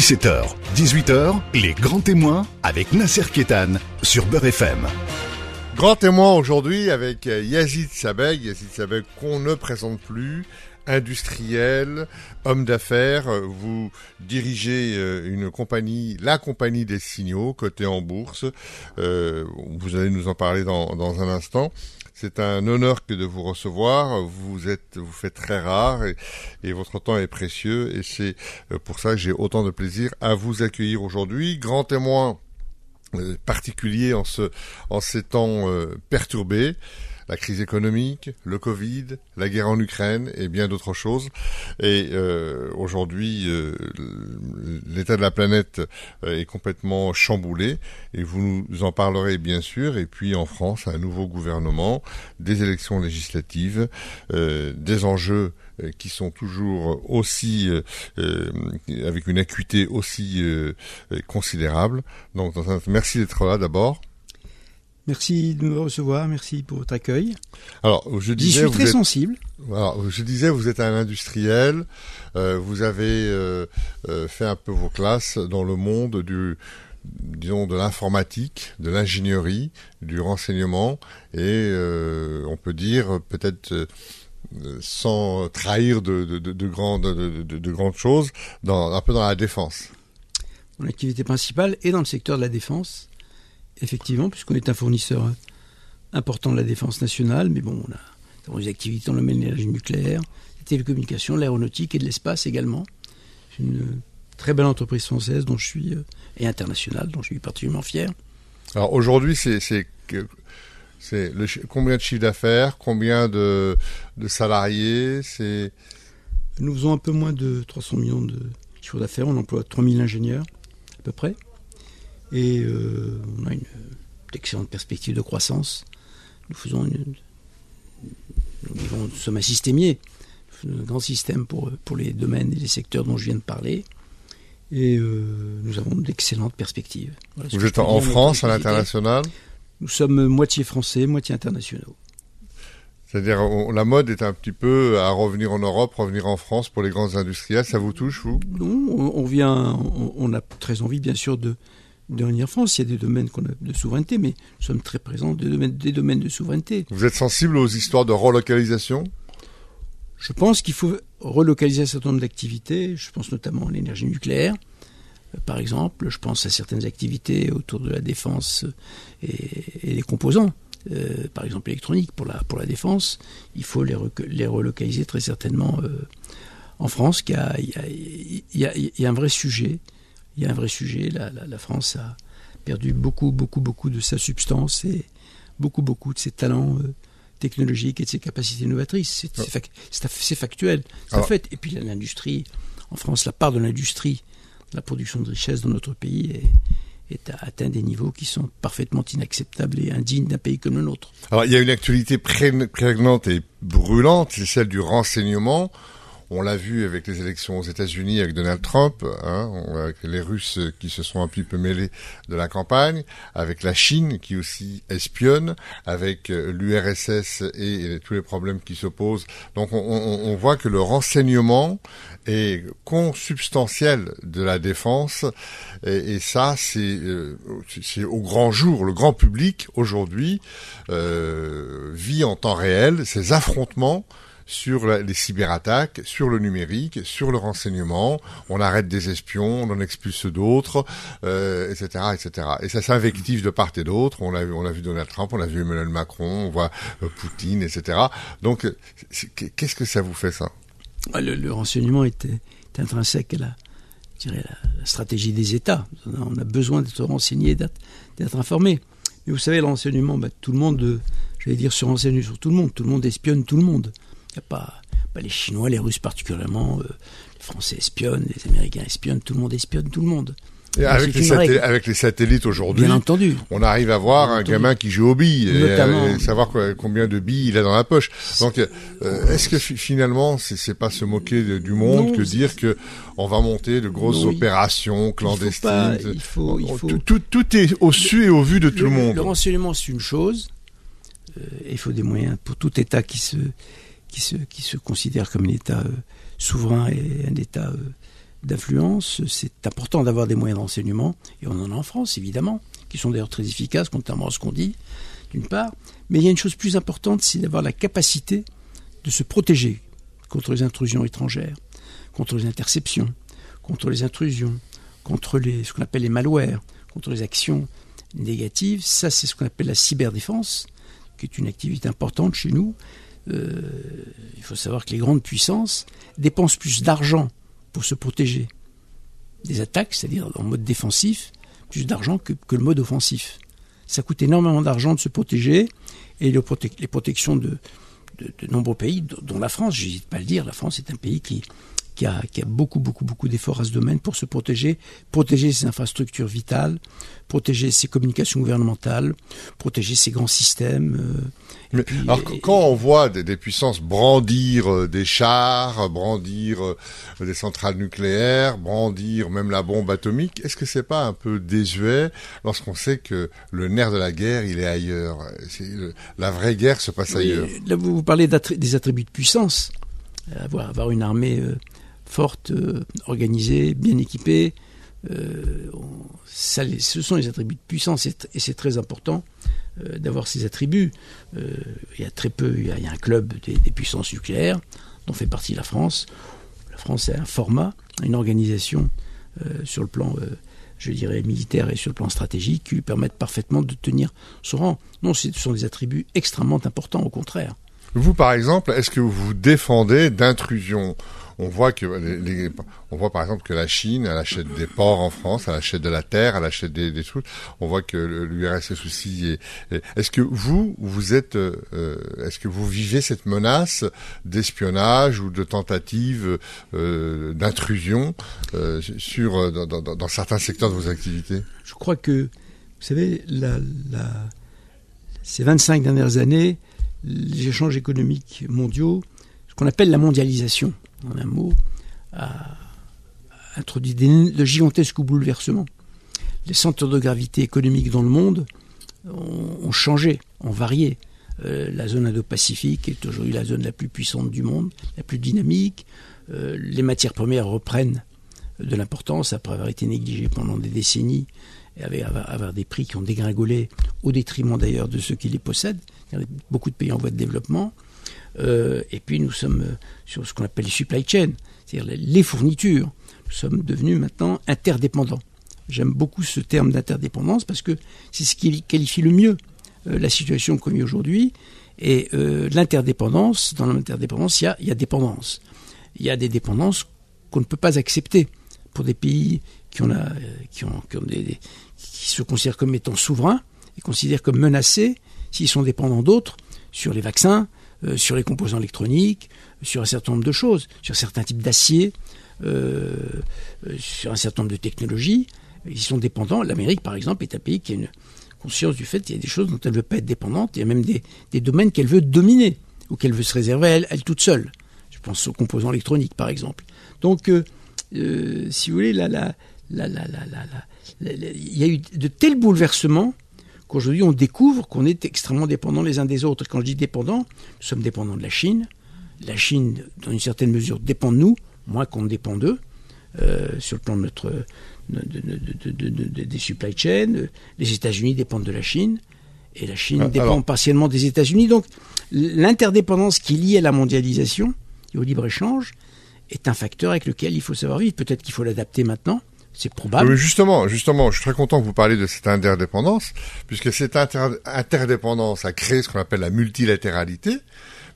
17h, 18h, les grands témoins avec Nasser Kétan sur Beurre FM. Grand témoin aujourd'hui avec Yazid Sabeg, Yazid Sabeg qu'on ne présente plus, industriel, homme d'affaires. Vous dirigez euh, une compagnie, la compagnie des signaux, cotée en bourse. Euh, vous allez nous en parler dans un instant. C'est un honneur que de vous recevoir. Vous êtes, vous faites très rare et, votre temps est précieux et c'est euh, pour ça que j'ai autant de plaisir à vous accueillir aujourd'hui. Grand témoin euh, particulier en ce, en ces temps euh, perturbés la crise économique, le Covid, la guerre en Ukraine et bien d'autres choses. Et euh, aujourd'hui, euh, l'état de la planète euh, est complètement chamboulé et vous nous en parlerez bien sûr. Et puis en France, un nouveau gouvernement, des élections législatives, des enjeux qui sont toujours aussi avec une acuité aussi considérable. Donc merci d'être là d'abord. Merci de me recevoir, merci pour votre accueil. Alors, je disais, suis très sensible. Alors, je disais, vous êtes un industriel, euh, vous avez euh, euh, fait un peu vos classes dans le monde du, disons, de l'informatique, de l'ingénierie, du renseignement, et on peut dire peut-être sans trahir de, de, de, de grandes, de, grandes choses, dans, un peu dans la défense. Mon activité principale est dans le secteur de la défense effectivement, puisqu'on est un fournisseur important de la défense nationale, mais bon, on a des activités dans le domaine de l'énergie nucléaire, les télécommunications, l'aéronautique et de l'espace également. C'est une très belle entreprise française dont je suis, euh, et internationale, dont je suis particulièrement fier. Alors aujourd'hui, c'est c'est le, combien de chiffre d'affaires, combien de, de salariés, c'est? Nous faisons un peu moins de 300 millions de chiffre d'affaires, on emploie 3000 ingénieurs à peu près. Et euh, on a une excellente perspective de croissance. Nous faisons une, nous, sommes un systémier, un grand système pour, pour les domaines et les secteurs dont je viens de parler. Et euh, nous avons d'excellentes perspectives. Vous êtes en France, à l'international Nous sommes moitié français, moitié internationaux. C'est-à-dire, la mode est un petit peu à revenir en Europe, revenir en France pour les grands industriels. Ça vous touche, vous? Non, on, vient, on, a très envie, bien sûr, de, de France. Il y a des domaines de souveraineté, mais nous sommes très présents des domaines, des domaines de souveraineté. Vous êtes sensible aux histoires de relocalisation? Je pense qu'il faut relocaliser un certain nombre d'activités. Je pense notamment à l'énergie nucléaire, euh, par exemple. Je pense à certaines activités autour de la défense et, les composants. Euh, par exemple électronique pour la, pour la défense, il faut les, les relocaliser très certainement euh, en France, il y, a, y, a, un vrai sujet il y a un vrai sujet. La, France a perdu beaucoup, beaucoup, beaucoup de sa substance et beaucoup, beaucoup de ses talents euh, technologiques et de ses capacités novatrices. C'est factuel, c'est fait. Et puis l'industrie, en France, la part de l'industrie, la production de richesse dans notre pays est, est atteint des niveaux qui sont parfaitement inacceptables et indignes d'un pays comme le nôtre. Alors il y a une actualité prégnante et brûlante, c'est celle du renseignement. On l'a vu avec les élections aux États-Unis avec Donald Trump, hein, avec les Russes qui se sont un petit peu mêlés de la campagne, avec la Chine qui aussi espionne, avec euh, l'URSS et, tous les problèmes qui s'opposent. Donc on, voit que le renseignement est consubstantiel de la défense et, ça euh, c'est au grand jour, le grand public aujourd'hui euh, vit en temps réel ces affrontements sur les cyberattaques, sur le numérique, sur le renseignement. On arrête des espions, on en expulse d'autres, euh, etc., etc. Et ça s'invective de part et d'autre. On a vu, on a vu Donald Trump, on a vu Emmanuel Macron, on voit euh, Poutine, etc. Donc, qu'est-ce que ça vous fait ça? Ah, le, renseignement est, intrinsèque à la, la, stratégie des États. On a besoin d'être renseigné, d'être informé. Mais vous savez, le renseignement, bah, tout le monde, j'allais dire, se renseigne sur tout le monde. Tout le monde espionne tout le monde. Il n'y a pas, les Chinois, les Russes particulièrement, euh, les Français espionnent, les Américains espionnent, tout le monde espionne tout le monde. Et avec, les satellites aujourd'hui, on arrive à voir un gamin qui joue aux billes et, savoir combien de billes il a dans la poche. Donc, euh, est-ce que finalement, c'est pas se moquer du monde que dire que on va monter de grosses opérations clandestines il faut, Tout, tout, est au su et au vu de tout le, monde. Le renseignement, c'est une chose. Euh, il faut des moyens pour tout État qui se qui se, considère comme un État euh, souverain et un État euh, d'influence. C'est important d'avoir des moyens de renseignement, et on en a en France, évidemment, qui sont d'ailleurs très efficaces, contrairement à ce qu'on dit, d'une part. Mais il y a une chose plus importante, c'est d'avoir la capacité de se protéger contre les intrusions étrangères, contre les interceptions, contre les intrusions, contre les, ce qu'on appelle les malwares, contre les actions négatives. Ça, c'est ce qu'on appelle la cyberdéfense, qui est une activité importante chez nous. Euh, il faut savoir que les grandes puissances dépensent plus d'argent pour se protéger des attaques, c'est-à-dire en mode défensif, plus d'argent que, le mode offensif. Ça coûte énormément d'argent de se protéger et les protections de, de, nombreux pays, dont la France, j'hésite pas à le dire, la France est un pays qui, qui a, beaucoup, beaucoup, beaucoup d'efforts à ce domaine pour se protéger, protéger ses infrastructures vitales, protéger ses communications gouvernementales, protéger ses grands systèmes. Euh, alors, quand on voit des, puissances brandir euh, des chars, brandir euh, des centrales nucléaires, brandir même la bombe atomique, est-ce que c'est pas un peu désuet lorsqu'on sait que le nerf de la guerre, il est ailleurs? La vraie guerre se passe ailleurs. Là, vous, parlez des attributs de puissance. Avoir, avoir une armée forte, euh, organisée, bien équipée. Euh, ce sont les attributs de puissance et, c'est très important euh, d'avoir ces attributs. il y a très peu, il y a, un club des, puissances nucléaires dont fait partie la France. La France a un format, une organisation sur le plan, je dirais, militaire et sur le plan stratégique qui lui permettent parfaitement de tenir son rang. Non, ce sont des attributs extrêmement importants, au contraire. Vous, par exemple, est-ce que vous vous défendez d'intrusion on voit que on voit par exemple que la Chine, elle achète des ports en France, elle achète de la terre, elle achète des, des. On voit que l'URSS aussi. Est, est-ce que vous, vous êtes, euh, est-ce que vous vivez cette menace d'espionnage ou de tentative euh, d'intrusion euh, sur dans, certains secteurs de vos activités? Je crois que, vous savez, la, la, ces 25 dernières années, les échanges économiques mondiaux, ce qu'on appelle la mondialisation, en un mot, a introduit de gigantesques bouleversements. Les centres de gravité économiques dans le monde ont, changé, ont varié. Euh, la zone Indo-Pacifique est aujourd'hui la zone la plus puissante du monde, la plus dynamique. Euh, les matières premières reprennent de l'importance après avoir été négligées pendant des décennies et avoir, avoir, des prix qui ont dégringolé au détriment d'ailleurs de ceux qui les possèdent. Il y a beaucoup de pays en voie de développement. Euh, et puis nous sommes euh, sur ce qu'on appelle les supply chains, c'est-à-dire les fournitures. Nous sommes devenus maintenant interdépendants. J'aime beaucoup ce terme d'interdépendance parce que c'est ce qui qualifie le mieux euh, la situation qu'on vit aujourd'hui. Et l'interdépendance, dans l'interdépendance, il y a, dépendance. Il y a des dépendances qu'on ne peut pas accepter pour des pays qui, ont ont, qui, se considèrent comme étant souverains et considèrent comme menacés s'ils sont dépendants d'autres sur les vaccins, sur les composants électroniques, sur un certain nombre de choses, sur certains types d'acier, euh, euh, sur un certain nombre de technologies. Ils sont dépendants. L'Amérique, par exemple, est un pays qui a une conscience du fait qu'il y a des choses dont elle ne veut pas être dépendante. Il y a même des, domaines qu'elle veut dominer ou qu'elle veut se réserver à elle, toute seule. Je pense aux composants électroniques, par exemple. Donc, si vous voulez, là, là, là, là, là, il y a eu de tels bouleversements qu'aujourd'hui on découvre qu'on est extrêmement dépendants les uns des autres. Quand je dis dépendants, nous sommes dépendants de la Chine. La Chine, dans une certaine mesure, dépend de nous, moins qu'on dépend d'eux, euh, sur le plan de notre, des supply chains. Les États-Unis dépendent de la Chine, et la Chine ah, dépend partiellement des États-Unis. Donc l'interdépendance qui est liée à la mondialisation et au libre-échange est un facteur avec lequel il faut savoir vivre. Peut-être qu'il faut l'adapter maintenant, justement, justement, je suis très content que vous parliez de cette interdépendance, puisque cette interdépendance a créé ce qu'on appelle la multilatéralité,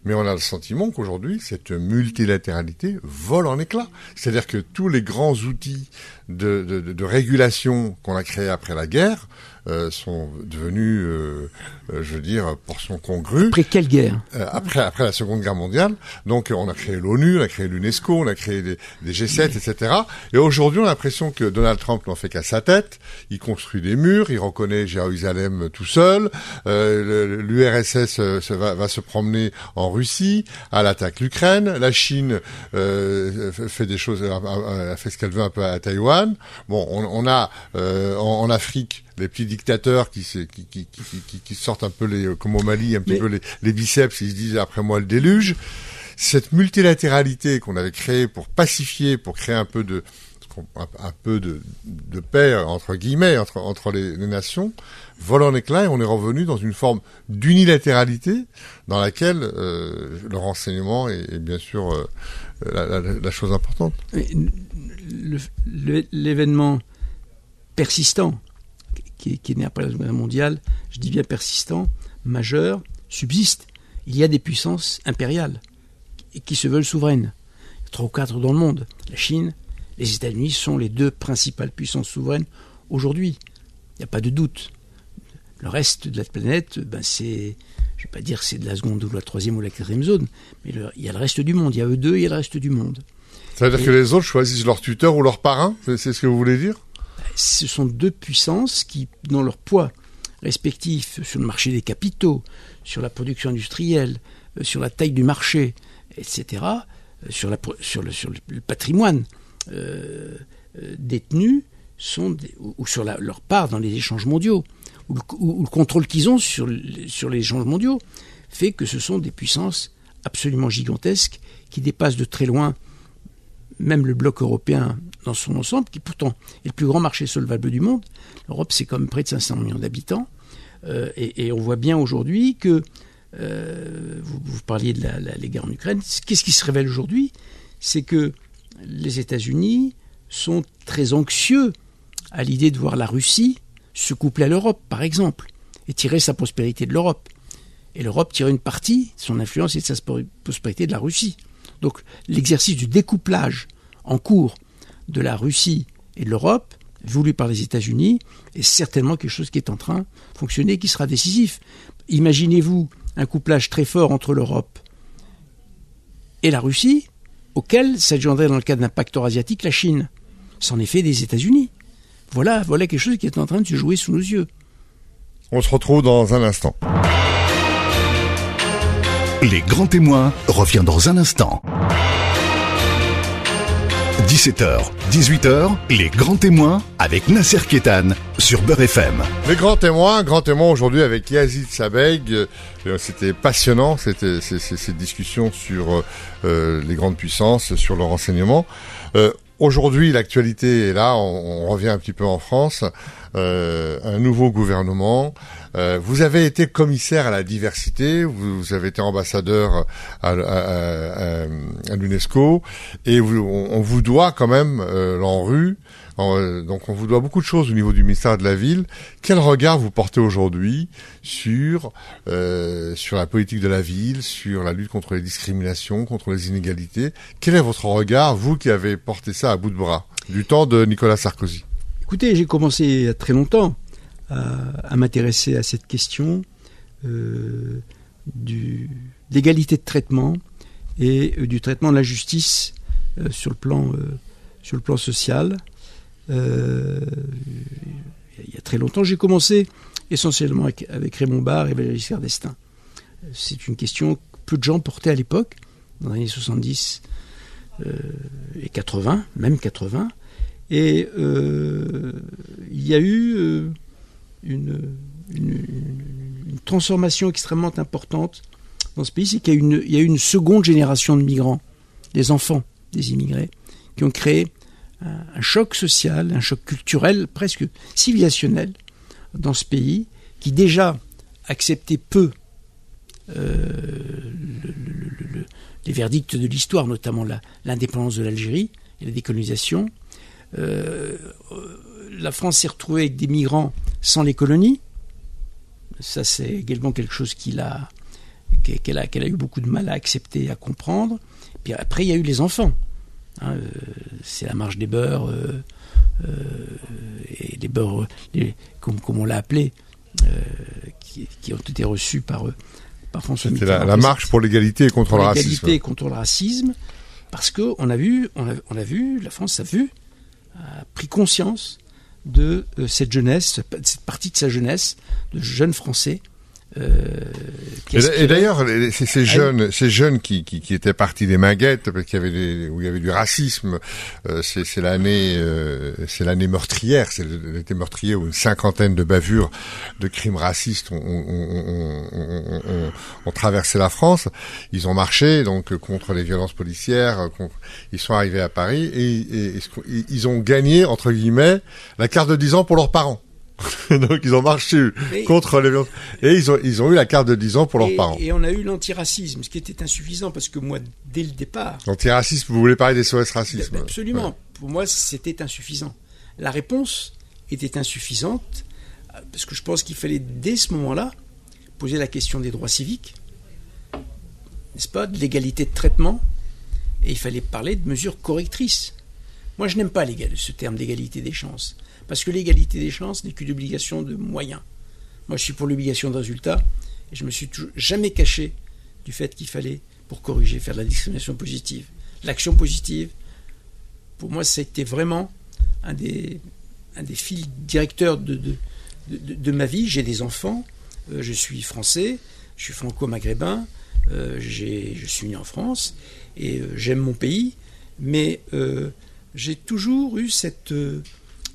mais on a le sentiment qu'aujourd'hui, cette multilatéralité vole en éclats. C'est-à-dire que tous les grands outils de régulation qu'on a créés après la guerre euh, sont devenus, euh, euh, je veux dire, portions congrues. Après quelle guerre? Après après la Seconde Guerre mondiale. Donc on a créé l'ONU, on a créé l'UNESCO, on a créé des, des G7, etc. Et aujourd'hui, on a l'impression que Donald Trump n'en fait qu'à sa tête. Il construit des murs, il reconnaît Jérusalem tout seul. L'URSS va, va, se promener en Russie, elle attaque l'Ukraine. La Chine fait des choses, a, fait ce qu'elle veut un peu à Taïwan. Bon, on, on a en, en Afrique les petits dictateurs qui, qui, qui, qui, qui sortent un peu les, comme au Mali, un petit peu les, les, biceps, ils se disent après moi le déluge. Cette multilatéralité qu'on avait créée pour pacifier, pour créer un peu de, un, peu de, de, paix entre guillemets entre, entre les, nations vole en éclat et on est revenu dans une forme d'unilatéralité dans laquelle euh, le renseignement est, bien sûr euh, la, la, chose importante. L'événement persistant qui, qui est né après la Seconde Guerre mondiale, je dis bien persistant, majeur, subsiste. Il y a des puissances impériales qui se veulent souveraines. Trois ou quatre dans le monde. La Chine, les États-Unis sont les deux principales puissances souveraines aujourd'hui. Il n'y a pas de doute. Le reste de la planète, ben c'est, je ne vais pas dire que c'est de la seconde ou de la troisième ou de la quatrième zone, mais il y a le reste du monde. Il y a eux deux, il y a le reste du monde. Ça veut dire que les autres choisissent leur tuteur ou leur parrain C'est ce que vous voulez dire? Ce sont deux puissances qui, dans leur poids respectif sur le marché des capitaux, sur la production industrielle, euh, sur la taille du marché, etc., euh, sur, le, patrimoine euh, détenu, ou sur leur part dans les échanges mondiaux, ou le, contrôle qu'ils ont sur les échanges mondiaux, fait que ce sont des puissances absolument gigantesques qui dépassent de très loin même le bloc européen dans son ensemble, qui pourtant est le plus grand marché solvable du monde. L'Europe, c'est comme près de 500 millions d'habitants. Euh, et, on voit bien aujourd'hui que, euh, vous, parliez de la, guerre en Ukraine, qu'est-ce qui se révèle aujourd'hui C'est que les États-Unis sont très anxieux à l'idée de voir la Russie se coupler à l'Europe, par exemple, et tirer sa prospérité de l'Europe. Et l'Europe tire une partie de son influence et de sa prospérité de la Russie. Donc l'exercice du découplage en cours de la Russie et de l'Europe voulu par les États-Unis est certainement quelque chose qui est en train de fonctionner, qui sera décisif. Imaginez-vous un couplage très fort entre l'Europe et la Russie, auquel s'adjoindrait dans le cadre d'un pacte asiatique la Chine. C'en est fait des États-Unis. Voilà, voilà quelque chose qui est en train de se jouer sous nos yeux. On se retrouve dans un instant. Les grands témoins revient dans un instant. 17h, 18h, les grands témoins avec Nasser Kétan sur Beurre FM. Les grands témoins, grands témoins aujourd'hui avec Yazid Sabeg. Euh, c'était passionnant, c'était ces discussions sur euh, les grandes puissances, sur le renseignement. Euh, aujourd'hui, l'actualité est là, on, revient un petit peu en France. un nouveau gouvernement, euh, vous avez été commissaire à la diversité, vous, avez été ambassadeur à, à, à, l'UNESCO, et on, vous doit quand même euh, l'ANRU. donc on vous doit beaucoup de choses au niveau du ministère de la Ville. Quel regard vous portez aujourd'hui sur euh, sur la politique de la ville, sur la lutte contre les discriminations, contre les inégalités? Quel est votre regard, vous qui avez porté ça à bout de bras, du temps de Nicolas Sarkozy Écoutez, j'ai commencé il y a très longtemps à, m'intéresser à cette question euh, d'égalité de traitement et euh, du traitement de la justice euh, sur, le plan, sur le plan social. il y a très longtemps, j'ai commencé essentiellement avec, Raymond Barre et Valéry Giscard d'Estaing. C'est une question que peu de gens portaient à l'époque, dans les années 70 et 80, même 80. Et il y a eu une, transformation extrêmement importante dans ce pays, c'est qu'il y, a eu une seconde génération de migrants, des enfants des immigrés, qui ont créé un, choc social, un choc culturel, presque civilisationnel dans ce pays, qui déjà acceptait peu euh, les verdicts de l'histoire, notamment l'indépendance de l'Algérie et la décolonisation. Euh, la France s'est retrouvée avec des migrants sans les colonies. Ça, c'est également quelque chose qu'elle a, qu'elle a, a, eu beaucoup de mal à accepter, à comprendre. Puis après, il y a eu les enfants. Hein, euh, c'est la marche des beurs, euh, euh, et les beurs, comme, on l'a appelé, qui, ont été reçus par, par François Mitterrand. C'était la, marche pour l'égalité et contre le racisme. L'égalité et contre le racisme, parce qu'on a vu, on a, on a vu, la France a vu, a pris conscience de euh, cette jeunesse, cette partie de sa jeunesse, de jeunes Français et, d'ailleurs, ces, jeunes, ces jeunes qui, qui, qui, étaient partis des maguettes parce qu'il y avait des, où il y avait du racisme, euh, c'est l'année, euh, c'est l'année meurtrière, c'est l'été meurtrier où une cinquantaine de bavures, de crimes racistes ont, ont, ont, ont, traversé la France. Ils ont marché donc contre les violences policières. ils sont arrivés à Paris et, et, et, ils ont gagné entre guillemets la carte de 10 ans pour leurs parents. Donc ils ont marché contre les et ils ont ils ont eu la carte de 10 ans pour leurs parents. Et on a eu l'antiracisme, ce qui était insuffisant parce que moi dès le départ. L'antiracisme, vous voulez parler des SOS racisme Absolument. Pour moi, c'était insuffisant. La réponse était insuffisante parce que je pense qu'il fallait dès ce moment-là poser la question des droits civiques, n'est-ce pas, de l'égalité de traitement, et il fallait parler de mesures correctrices. Moi, je n'aime pas ce terme d'égalité des chances. Parce que l'égalité des chances n'est qu'une obligation de moyens. Moi, je suis pour l'obligation de résultat, et je me suis jamais caché du fait qu'il fallait, pour corriger, faire de la discrimination positive. L'action positive, pour moi, c'était vraiment un des, un des fils directeurs de, ma vie. J'ai des enfants, euh, je suis français, je suis franco-maghrébin, euh, je suis né en France, et euh, j'aime mon pays, mais j'ai toujours eu cette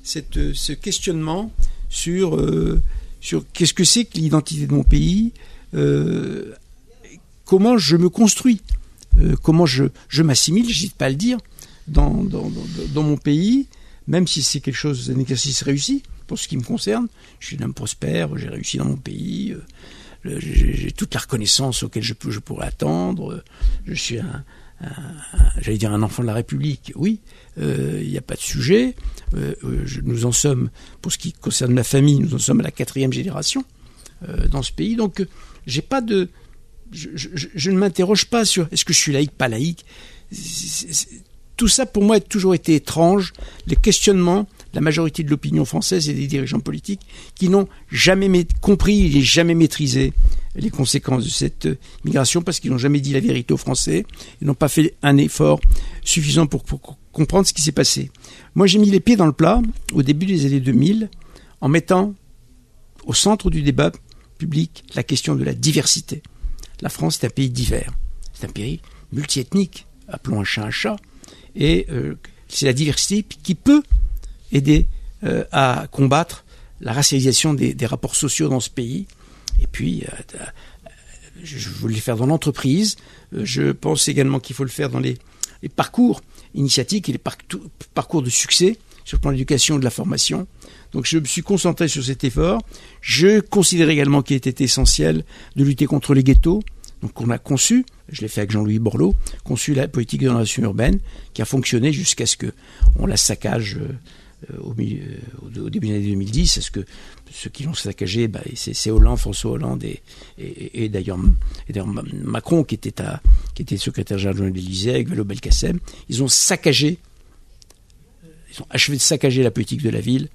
cette, ce questionnement sur, euh, sur qu'est-ce que c'est que l'identité de mon pays, euh, comment je me construis, euh, comment je, je m'assimile, j'hésite pas à le dire, dans, dans, dans, mon pays, même si c'est quelque chose, un exercice réussi, pour ce qui me concerne. Je suis un homme prospère, j'ai réussi dans mon pays, j'ai toute la reconnaissance auquel je, je pourrais attendre, je suis un, j'allais dire un enfant de la République, oui, il n'y a pas de sujet. Euh, euh, nous en sommes, pour ce qui concerne ma famille, nous en sommes à la quatrième génération euh, dans ce pays. Donc, j'ai pas de, je, ne m'interroge pas sur est-ce que je suis laïque, pas laïque. tout ça, pour moi, a toujours été étrange. Les questionnements, la majorité de l'opinion française et des dirigeants politiques qui n'ont jamais compris et jamais maîtrisé les conséquences de cette migration parce qu'ils n'ont jamais dit la vérité aux Français. Ils n'ont pas fait un effort suffisant pour comprendre ce qui s'est passé. Moi, j'ai mis les pieds dans le plat au début des années 2000 en mettant au centre du débat public la question de la diversité. La France est un pays divers, c'est un pays multiethnique, appelons un chat un chat, et euh, c'est la diversité qui peut aider euh, à combattre la racialisation des, rapports sociaux dans ce pays. Et puis, euh, je voulais le faire dans l'entreprise. je pense également qu'il faut le faire dans les parcours initiatiques et les parcours de succès sur le plan de l'éducation et de la formation. Donc je me suis concentré sur cet effort. Je considère également qu'il était essentiel de lutter contre les ghettos. Donc on a conçu, je l'ai fait avec Jean-Louis Borloo, conçu la politique de relation urbaine qui a fonctionné jusqu'à ce que on la saccage euh, au, milieu, au, début de l'année 2010. Est-ce que ceux qui l'ont saccagé, bah, c'est Hollande, François Hollande et, d'ailleurs Macron qui était, secrétaire général de l'Élysée avec Velo Belkacem. Ils ont saccagé, ils ont achevé de saccager la politique de la ville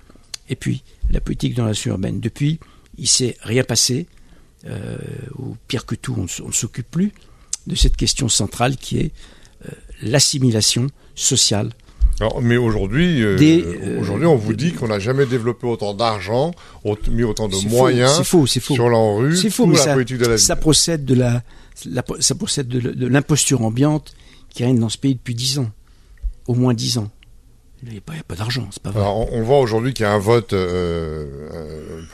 et puis la politique de la urbaine. Depuis, il s'est rien passé, euh, ou pire que tout, on ne s'occupe plus de cette question centrale qui est euh, l'assimilation sociale mais aujourd'hui, euh, euh, aujourd'hui, on vous dit qu'on n'a jamais développé autant d'argent, mis autant de moyens faux, faux, sur l'ANRU C'est faux, mais ça, ça procède de la, ça procède de l'imposture ambiante qui règne dans ce pays depuis dix ans, au moins dix ans. Il n'y a pas, d'argent, c'est pas vrai. Alors, on, voit aujourd'hui qu'il y a un vote euh,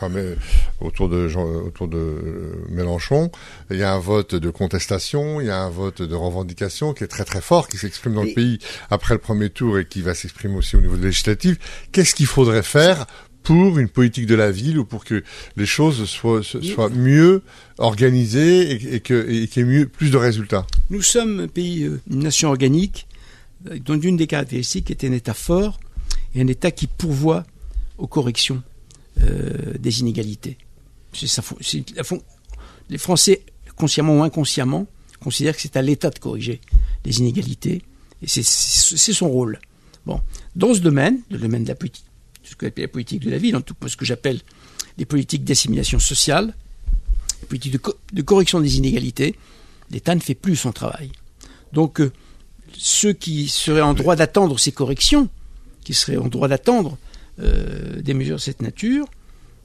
euh autour de Jean, autour de Mélenchon. Il y a un vote de contestation, il y a un vote de revendication qui est très très fort, qui s'exprime dans le pays après le premier tour et qui va s'exprimer aussi au niveau législatif. Qu'est-ce qu'il faudrait faire pour une politique de la ville ou pour que les choses soient, soient mieux organisées et, et que et qu'il y ait mieux, plus de résultats? Nous sommes un pays, euh, une nation organique dont une des caractéristiques est un État fort et un État qui pourvoit aux corrections euh, des inégalités. Ça, les Français, consciemment ou inconsciemment, considèrent que c'est à l'État de corriger les inégalités, et c'est son rôle. Bon, dans ce domaine, le domaine de la politique, ce que la politique de la ville, en tout cas ce que j'appelle les politiques d'assimilation sociale, les politiques de, correction des inégalités, l'État ne fait plus son travail. Donc, euh, ceux qui seraient en droit d'attendre ces corrections, qui seraient en droit d'attendre euh, des mesures de cette nature,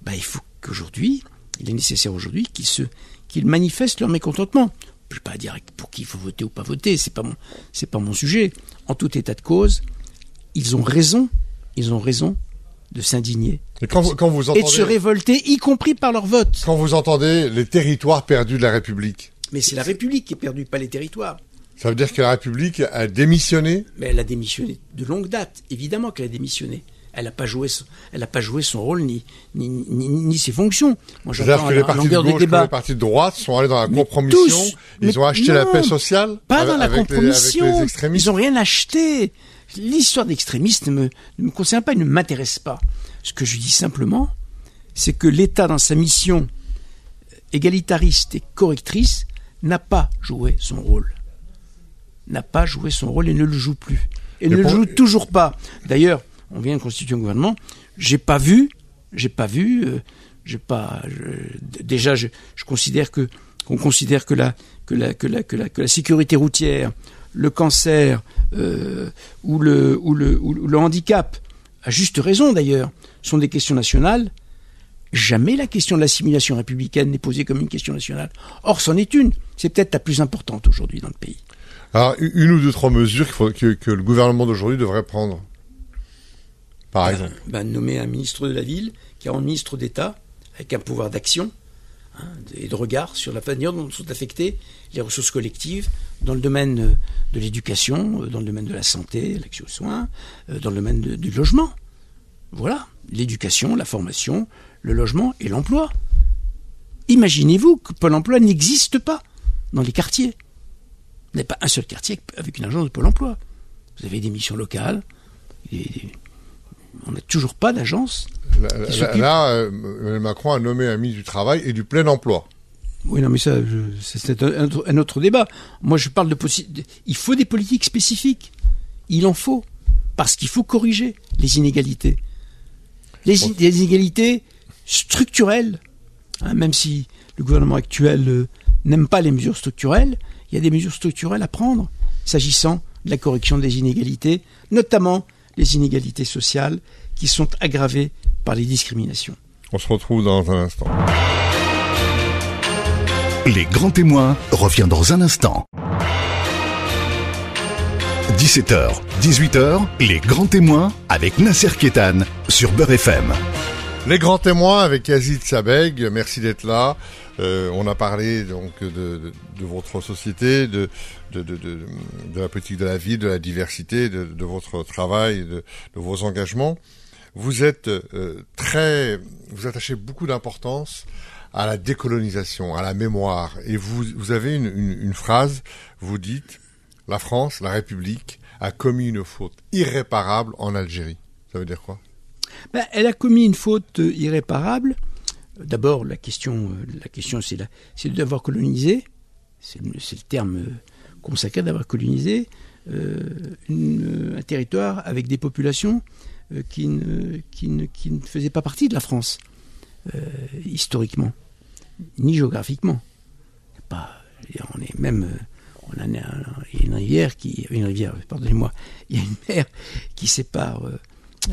bah, il faut qu'aujourd'hui, il est nécessaire aujourd'hui qu'ils se, qu'ils manifestent leur mécontentement. Je ne vais pas dire pour qui il faut voter ou pas voter, c'est pas mon, c'est pas mon sujet. En tout état de cause, ils ont raison, ils ont raison de s'indigner Et quand vous, quand vous et de se révolter, y compris par leur vote. quand vous entendez les territoires perdus de la République, Mais c'est la République qui est perdue, pas les territoires. Ça veut dire que la République a démissionné Mais elle a démissionné de longue date, évidemment qu'elle a démissionné. Elle n'a pas joué son, elle a pas joué son rôle ni ni, ni, ni ses fonctions. Moi, C'est-à-dire que les partis de gauche les partis de droite sont allés dans la Mais compromission, tous, ils ont acheté la paix sociale Pas avec- dans la avec les- compromission. avec les extrémistes. Ils n'ont rien acheté. L'histoire d'extrémistes ne me, ne me concerne pas, et ne m'intéresse pas. Ce que je dis simplement, c'est que l'État, dans sa mission égalitariste et correctrice, n'a pas joué son rôle. N'a pas joué son rôle et ne le joue plus. Et Mais ne pour- le joue toujours pas. D'ailleurs, on vient de constituer un gouvernement. J'ai pas vu, j'ai pas vu, euh, j'ai pas. je- d- déjà, je, je considère que qu'on considère que la que la que la que la que la sécurité routière, le cancer euh, ou le ou le ou le handicap, à juste raison d'ailleurs, sont des questions nationales. Jamais la question de l'assimilation républicaine n'est posée comme une question nationale. Or, c'en est une. C'est peut-être la plus importante aujourd'hui dans le pays. Alors, une ou deux, trois mesures faut- que, que le gouvernement d'aujourd'hui devrait prendre. Par exemple. ben, nommer un ministre de la ville qui est un ministre d'État avec un pouvoir d'action hein, et de regard sur la manière dont sont affectées les ressources collectives dans le domaine euh, de l'éducation, euh, dans le domaine de la santé, l'accès aux soins, euh, dans le domaine de- du logement. Voilà, l'éducation, la formation, le logement et l'emploi. Imaginez-vous que Pôle emploi n'existe pas dans les quartiers. N'y a pas un seul quartier avec une agence de Pôle emploi. Vous avez des missions locales, des- on n'a toujours pas d'agence. Là, là, euh, Macron a nommé un ministre du Travail et du plein emploi. Oui, non, mais ça, c'est un, autre- un autre débat. Moi, je parle de de- Il faut des politiques spécifiques. Il en faut. Parce qu'il faut corriger les inégalités. Les inégalités structurelles. Hein, même si le gouvernement actuel euh, n'aime pas les mesures structurelles, il y a des mesures structurelles à prendre s'agissant de la correction des inégalités, notamment les inégalités sociales qui sont aggravées par les discriminations. On se retrouve dans un instant. Les grands témoins revient dans un instant. 17h, 18h, les grands témoins avec Nasser Kétan sur Beurre FM. Les grands témoins avec Yazid Sabeg, merci d'être là. Euh, on a parlé donc de, votre société, de, la politique de la vie, de la diversité, de, votre travail, de, vos engagements. Vous êtes euh, très, vous attachez beaucoup d'importance à la décolonisation, à la mémoire. Et vous, avez une, une, phrase, vous dites, la France, la République, a commis une faute irréparable en Algérie. Ça veut dire quoi? Ben, elle a commis une faute irréparable. D'abord, la question, euh, la question, c'est d'avoir colonisé. C'est le, terme euh, consacré d'avoir colonisé euh, un territoire avec des populations qui, ne, faisaient pas partie de la France historiquement, ni géographiquement. Pas, on est même, on a un- il y a une rivière qui, une rivière, pardonnez-moi, il y a une mer qui sépare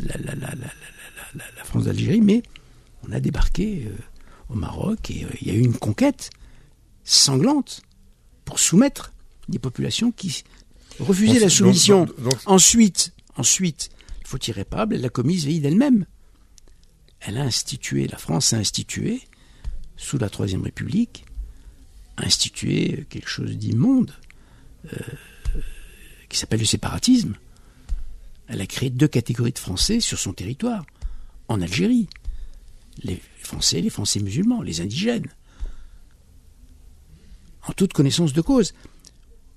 la France d'Algérie, mais on a débarqué euh, au Maroc et euh, il y a eu une conquête sanglante pour soumettre des populations qui refusaient la soumission. donc- donc- Ensuite, ensuite, il faut tirer irréparable, elle l'a commise d'elle-même. Elle a institué, la France a institué, sous la Troisième République, a institué quelque chose d'immonde, euh, qui s'appelle le séparatisme. Elle a créé deux catégories de Français sur son territoire, en Algérie. Les Français, les Français musulmans, les indigènes. En toute connaissance de cause,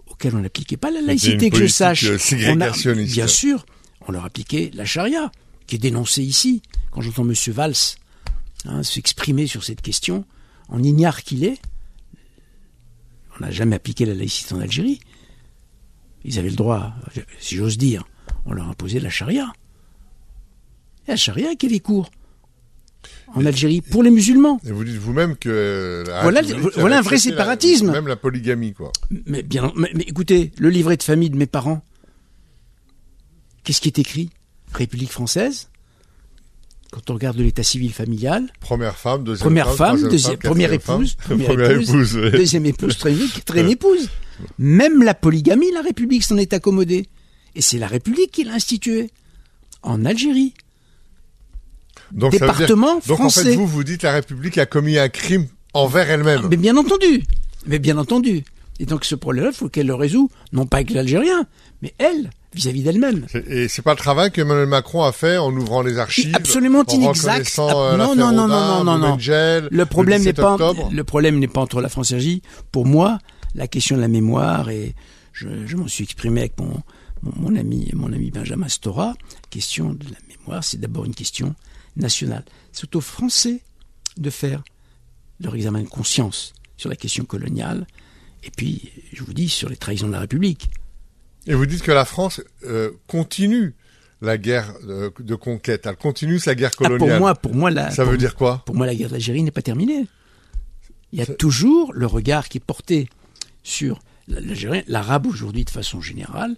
auquel on n'appliquait pas la laïcité, que je sache. euh, On a- ségrégationniste. bien sûr, on leur appliquait la charia, qui est dénoncée ici. Quand j'entends M. Valls hein, s'exprimer sur cette question, en ignare qu'il est, on n'a jamais appliqué la laïcité en Algérie. Ils avaient le droit, si j'ose dire, on leur imposait la charia. Et la charia qui est les cours en Algérie pour les musulmans. Et vous dites vous-même que euh, la Voilà- voilà un vrai la- séparatisme. même la polygamie, quoi. Mais bien, mais, mais écoutez, le livret de famille de mes parents, qu'est-ce qui est écrit? République française quand on regarde l'état civil familial, première femme, deuxième première femme, femme, deuxième, première épouse, première, épouse, deuxième épouse, troisième épouse. Même la polygamie, la République s'en est accommodée. Et c'est la République qui l'a instituée. En Algérie. Donc, Département donc français. en fait, vous, vous dites la République a commis un crime envers elle-même. Mais bien entendu. Mais bien entendu. Et donc ce problème-là, il faut qu'elle le résout, non pas avec l'Algérien, mais elle, vis-à-vis d'elle-même. Et c'est pas le travail qu'Emmanuel Macron a fait en ouvrant les archives, absolument en inexact. euh, non, non, non, non, non, non, Le problème n'est pas, octobre. le problème n'est pas entre la France et l'Algérie. Pour moi, la question de la mémoire et je, je m'en suis exprimé avec mon, mon, mon ami, mon ami Benjamin Stora. La question de la mémoire, c'est d'abord une question nationale. C'est aux Français de faire leur examen de conscience sur la question coloniale. Et puis, je vous dis, sur les trahisons de la République. Et vous dites que la France euh, continue la guerre de, de conquête. Elle continue sa guerre Ah, coloniale. pour moi, pour moi, la, Ça pour- veut dire quoi? Pour moi, la guerre d'Algérie n'est pas terminée. Il y a toujours le regard qui est porté sur l'Algérien, l'arabe aujourd'hui de façon générale,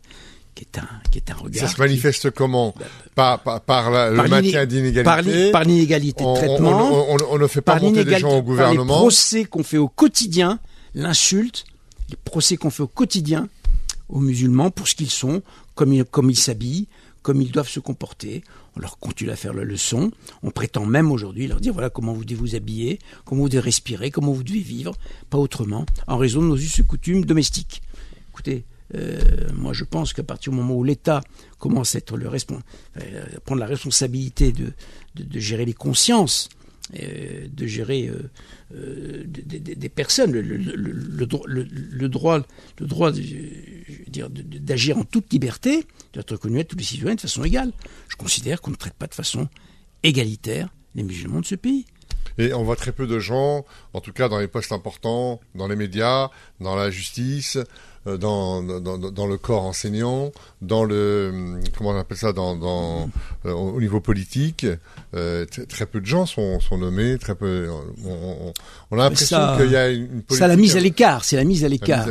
qui est un, qui est un regard. Ça se manifeste comment par, par, par la- qui- par le maintien l'iné- par l'inégalité de on- traitement, on- on- on ne fait pas monter des gens au par les gouvernement. procès qu'on fait au quotidien, l'insulte, les procès qu'on fait au quotidien aux musulmans pour ce qu'ils sont, comme ils, comme ils s'habillent, comme ils doivent se comporter. On leur continue à faire la leçon. On prétend même aujourd'hui leur dire voilà comment vous devez vous habiller, comment vous devez respirer, comment vous devez vivre, pas autrement, en raison de nos us et coutumes domestiques. Écoutez, euh, moi je pense qu'à partir du moment où l'État commence à prendre la responsabilité de, gérer les consciences, euh, de gérer euh, des, personnes, le, le- le- le dro- le- le droit, le droit d'agir en toute liberté, doit être reconnu à tous les citoyens de façon égale. Je considère qu'on ne traite pas de façon égalitaire les musulmans de ce pays. Et on voit très peu de gens, en tout cas dans les postes importants, dans les médias, dans la justice, dans, dans, le corps enseignant, dans le hum, comment on appelle ça, dans, dans euh, au niveau politique. euh, très peu de gens sont, sont nommés, très peu. On, a l'impression qu'il y a une, politique. Ça, la mise à l'écart, c'est la mise à l'écart.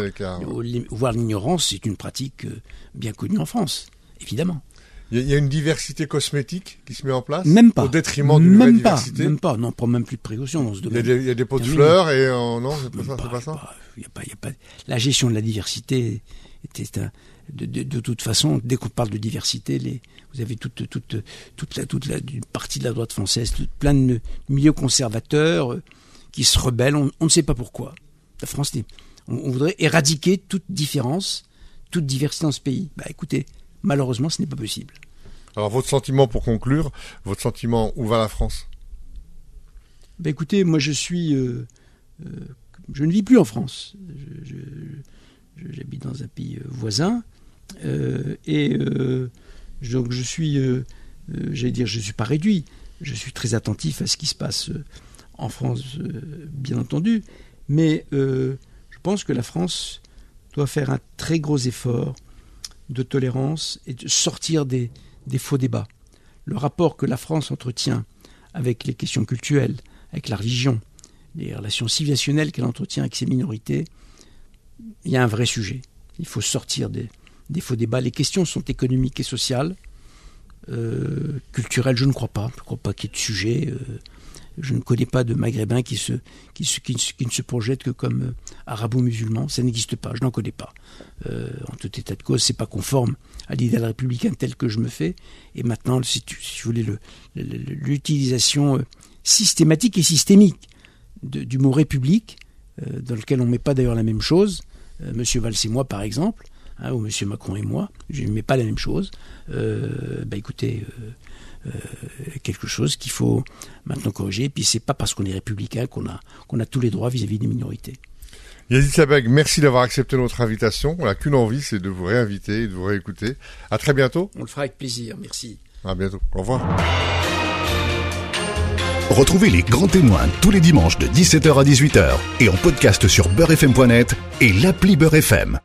Voir l'ignorance, c'est une pratique euh, bien connue en France, évidemment. Il y, a, il y a une diversité cosmétique qui se met en place, Même pas. au détriment d'une même pas, diversité. même pas. Non, on prend même plus de précautions dans ce Il y, a domaine. des, il y a des pots de fleurs et euh, non, c'est pas pas ça. pas- y a pas- y a pas- La gestion de la diversité était un, de, de, de toute façon, dès qu'on parle de diversité, les, vous avez toute, toute, toute, la, toute la, une partie de la droite française, toute- plein de milieux conservateurs euh, qui se rebellent. On, on ne sait pas pourquoi. La France, on, on voudrait éradiquer toute différence, toute diversité dans ce pays. Bah écoutez, malheureusement, ce n'est pas possible. Alors votre sentiment pour conclure, votre sentiment où va la France? Ben écoutez, moi je suis, euh, euh, je ne vis plus en France. J'habite dans un pays euh, voisin euh, et donc je suis, j'allais dire, je suis pas réduit. Je suis très attentif à ce qui se passe en France, bien entendu, mais je pense que la France doit faire un très gros effort de tolérance et de sortir des, faux débats. Le rapport que la France entretient avec les questions culturelles, avec la religion, les relations civilisationnelles qu'elle entretient avec ses minorités, il y a un vrai sujet. Il faut sortir des, des faux débats. Les questions sont économiques et sociales. Euh, culturelles, je ne crois pas. Je ne crois pas qu'il y ait de sujet. euh, je ne connais pas de maghrébins qui, ne se- projettent que comme euh, arabo-musulmans. Ça n'existe pas. Je n'en connais pas. Euh, en tout état de cause, c'est pas conforme à l'idéal républicain tel que je me fais. Et maintenant, si, si vous voulez, le- le- le- l'utilisation euh, systématique et systémique du mot république, dans lequel on ne met pas d'ailleurs la même chose, euh, Monsieur Valls et moi par exemple, hein, ou Monsieur Macron et moi, je ne mets pas la même chose, bah écoutez, euh, quelque chose qu'il faut maintenant corriger, et puis c'est pas parce qu'on est républicain qu'on a, qu'on a tous les droits vis-à-vis des minorités. Yazid Sabeg, merci d'avoir accepté notre invitation. On n'a qu'une envie, c'est de vous réinviter et de vous réécouter. À très bientôt. On le fera avec plaisir, merci. À bientôt. Au revoir. Retrouvez les grands témoins tous les dimanches de 17h à 18h et en podcast sur beurrefm.net et l'appli Beurre FM.